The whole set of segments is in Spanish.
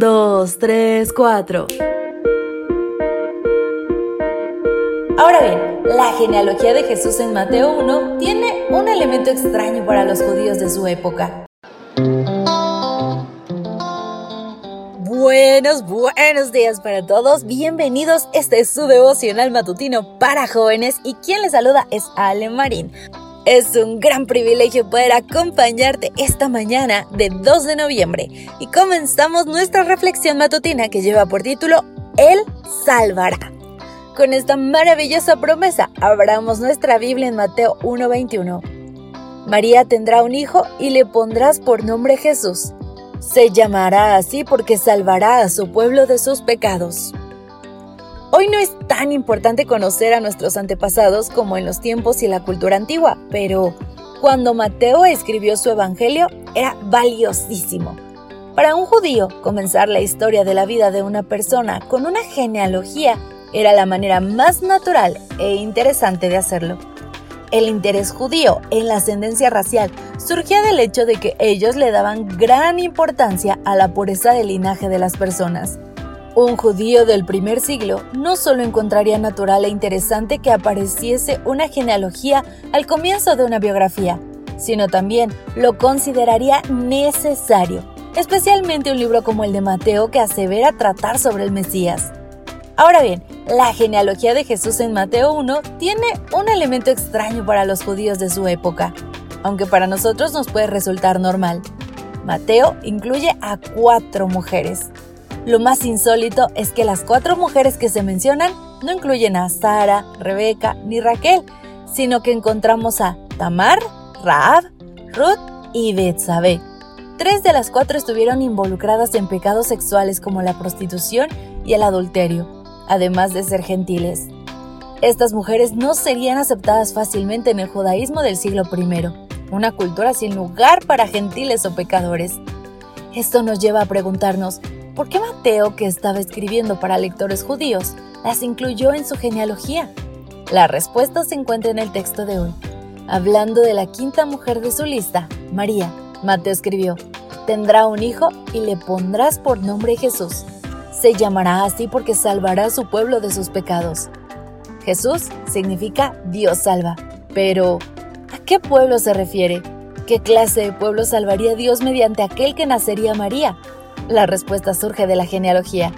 2, 3, 4. Ahora bien, la genealogía de Jesús en Mateo 1 tiene un elemento extraño para los judíos de su época. Buenos, buenos días para todos. Bienvenidos. Este es su devocional matutino para jóvenes y quien les saluda es Ale Marín. Es un gran privilegio poder acompañarte esta mañana de 2 de noviembre y comenzamos nuestra reflexión matutina que lleva por título Él salvará. Con esta maravillosa promesa, abramos nuestra Biblia en Mateo 1:21. María tendrá un hijo y le pondrás por nombre Jesús se llamará así porque salvará a su pueblo de sus pecados. Hoy no es tan importante conocer a nuestros antepasados como en los tiempos y la cultura antigua, pero cuando Mateo escribió su evangelio era valiosísimo. Para un judío, comenzar la historia de la vida de una persona con una genealogía era la manera más natural e interesante de hacerlo. El interés judío en la ascendencia racial surgía del hecho de que ellos le daban gran importancia a la pureza del linaje de las personas. Un judío del primer siglo no solo encontraría natural e interesante que apareciese una genealogía al comienzo de una biografía, sino también lo consideraría necesario, especialmente un libro como el de Mateo que asevera tratar sobre el Mesías. Ahora bien, la genealogía de Jesús en Mateo 1 tiene un elemento extraño para los judíos de su época, aunque para nosotros nos puede resultar normal. Mateo incluye a cuatro mujeres. Lo más insólito es que las cuatro mujeres que se mencionan no incluyen a Sara, Rebeca ni Raquel, sino que encontramos a Tamar, Raab, Ruth y Betsabé. Tres de las cuatro estuvieron involucradas en pecados sexuales como la prostitución y el adulterio además de ser gentiles. Estas mujeres no serían aceptadas fácilmente en el judaísmo del siglo I, una cultura sin lugar para gentiles o pecadores. Esto nos lleva a preguntarnos, ¿por qué Mateo, que estaba escribiendo para lectores judíos, las incluyó en su genealogía? La respuesta se encuentra en el texto de hoy. Hablando de la quinta mujer de su lista, María, Mateo escribió, tendrá un hijo y le pondrás por nombre Jesús se llamará así porque salvará a su pueblo de sus pecados. Jesús significa Dios salva. Pero, ¿a qué pueblo se refiere? ¿Qué clase de pueblo salvaría Dios mediante aquel que nacería María? La respuesta surge de la genealogía.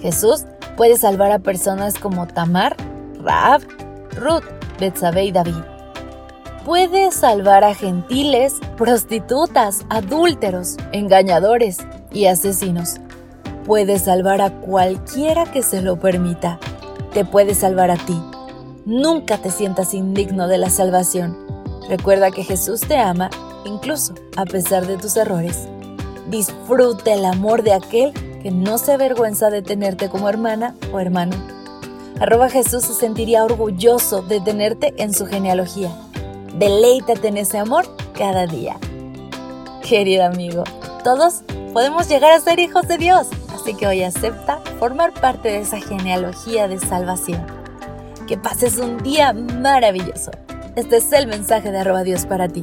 Jesús puede salvar a personas como Tamar, Raab, Ruth, Betsabé y David. Puede salvar a gentiles, prostitutas, adúlteros, engañadores y asesinos puede salvar a cualquiera que se lo permita. Te puede salvar a ti. Nunca te sientas indigno de la salvación. Recuerda que Jesús te ama, incluso a pesar de tus errores. Disfruta el amor de aquel que no se avergüenza de tenerte como hermana o hermano. Arroba Jesús se sentiría orgulloso de tenerte en su genealogía. Deleítate en ese amor cada día. Querido amigo, todos podemos llegar a ser hijos de Dios que hoy acepta formar parte de esa genealogía de salvación. Que pases un día maravilloso. Este es el mensaje de arroba Dios para ti.